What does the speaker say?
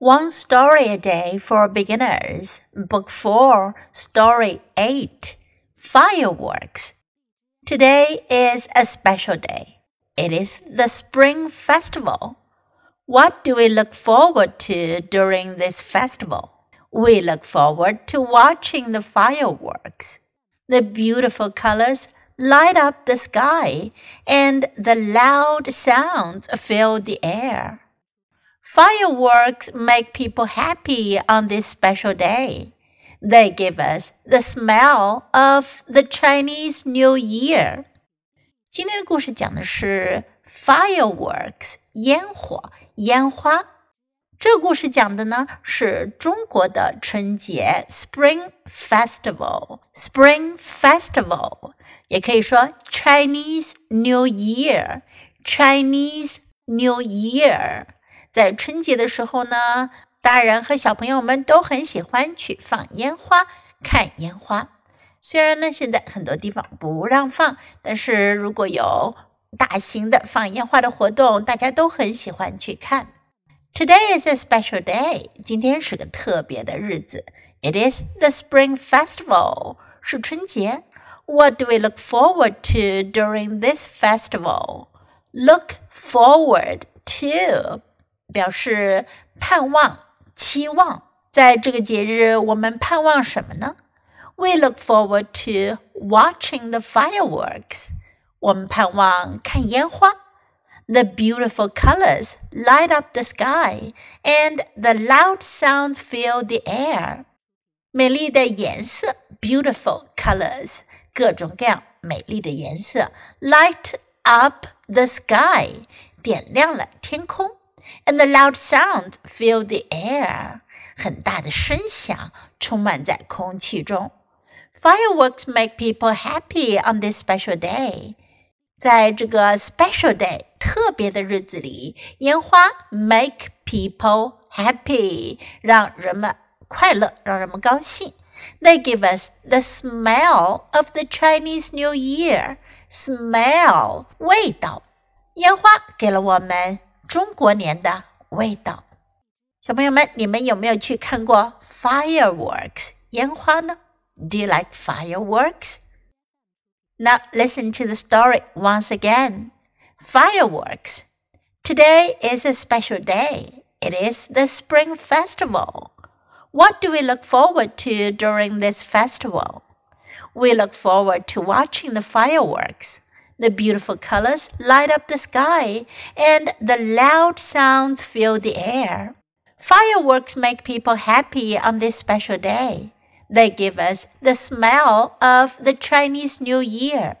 One Story a Day for Beginners, Book 4, Story 8 Fireworks. Today is a special day. It is the Spring Festival. What do we look forward to during this festival? We look forward to watching the fireworks. The beautiful colors light up the sky, and the loud sounds fill the air. Fireworks make people happy on this special day. They give us the smell of the Chinese New Year. 今天的故事讲的是 fireworks 烟火烟花。这个故事讲的呢是中国的春节 Spring Festival。Spring Festival 也可以说 Chinese New Year。Chinese New Year。 在春节的时候呢，大人和小朋友们都很喜欢去放烟花、看烟花。虽然呢，现在很多地方不让放，但是如果有大型的放烟花的活动，大家都很喜欢去看。Today is a special day，今天是个特别的日子。It is the Spring Festival，是春节。What do we look forward to during this festival？Look forward to 表示盼望、期望。在这个节日，我们盼望什么呢？We look forward to watching the fireworks。我们盼望看烟花。The beautiful colors light up the sky, and the loud sounds fill the air. 美丽的颜色，beautiful colors，各种各样美丽的颜色，light up the sky，点亮了天空。 and the loud sounds fill the air. 很大的声响充满在空气中。Fireworks make people happy on this special day. 在这个 special day 特别的日子里，烟花 make people happy，让人们快乐，让人们高兴。They give us the smell of the Chinese New Year. Smell 味道，烟花给了我们 中国年的味道。小朋友们，你们有没有去看过 fireworks 烟花呢？Do you like fireworks? Now listen to the story once again. Fireworks. Today is a special day. It is the Spring Festival. What do we look forward to during this festival? We look forward to watching the fireworks. The beautiful colors light up the sky, and the loud sounds fill the air. Fireworks make people happy on this special day. They give us the smell of the Chinese New Year.